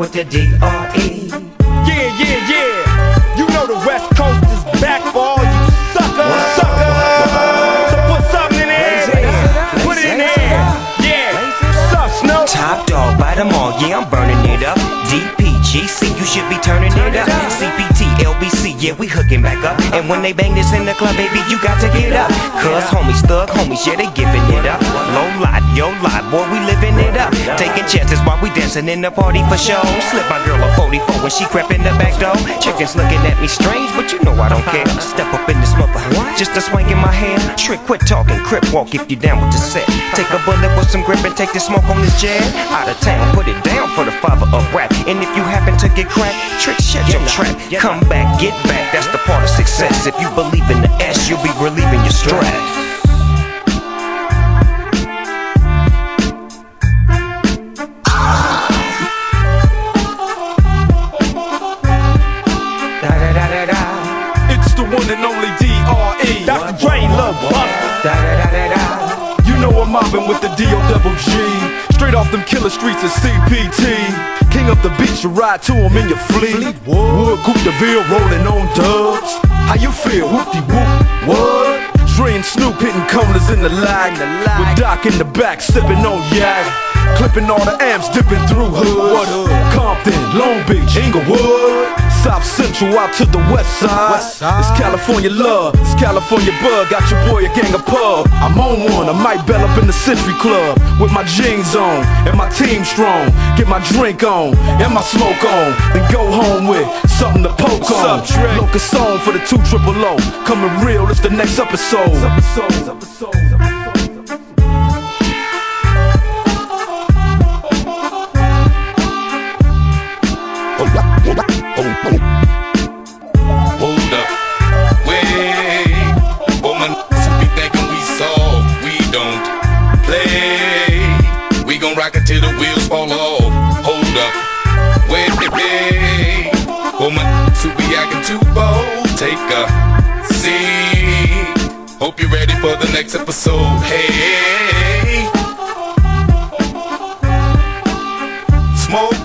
with the D.R.E. Yeah, yeah, yeah. You know the West Coast is back for all you suckers, suckers. So put something in there. Put it in there. Yeah. Suck, Snow. Top dog, bite them all, yeah, I'm burning yeah, we hooking back up. And when they bang this in the club, baby, you got to get up. Cuz homies, thug homies, yeah, they giving it up. Low life, yo life, boy, we living it up. Taking chances while we dancing in the party for show. Slip my girl a 44 when she crept in the back door. Chickens looking at me strange, but you know I don't care. Step up just a swing in my hand. Trick, quit talking, crip walk if you down with the set. Take a bullet with some grip and take the smoke on this jet. Out of town, put it down for the father of rap. And if you happen to get cracked, trick, shut your trap. Come back, get back, that's the part of success. If you believe in the S, you'll be relieving your stress. With the D.O. double G. Straight off them killer streets of CPT. King of the beach, you ride to him in your fleet. Wood, Coupe de Ville, rolling on dubs. How you feel? Whoop-de whoop. What? Dre and Snoop hitting corners in the lag. With Doc in the back, sipping on yak. Clipping all the amps, dipping through hoods. Compton, Long Beach, Inglewood. South Central out to the west side. It's California love, it's California bug. Got your boy a gang of pub. I'm on one, I might bell up in the Century Club with my jeans on and my team strong. Get my drink on and my smoke on, then go home with something to poke on. Locust song for the two triple O. Coming real, it's the next episode. episodes, episodes, episodes. Hold Hey, woman, to be acting too bold. Take a seat. Hope you're ready for the next episode. Hey, smoke.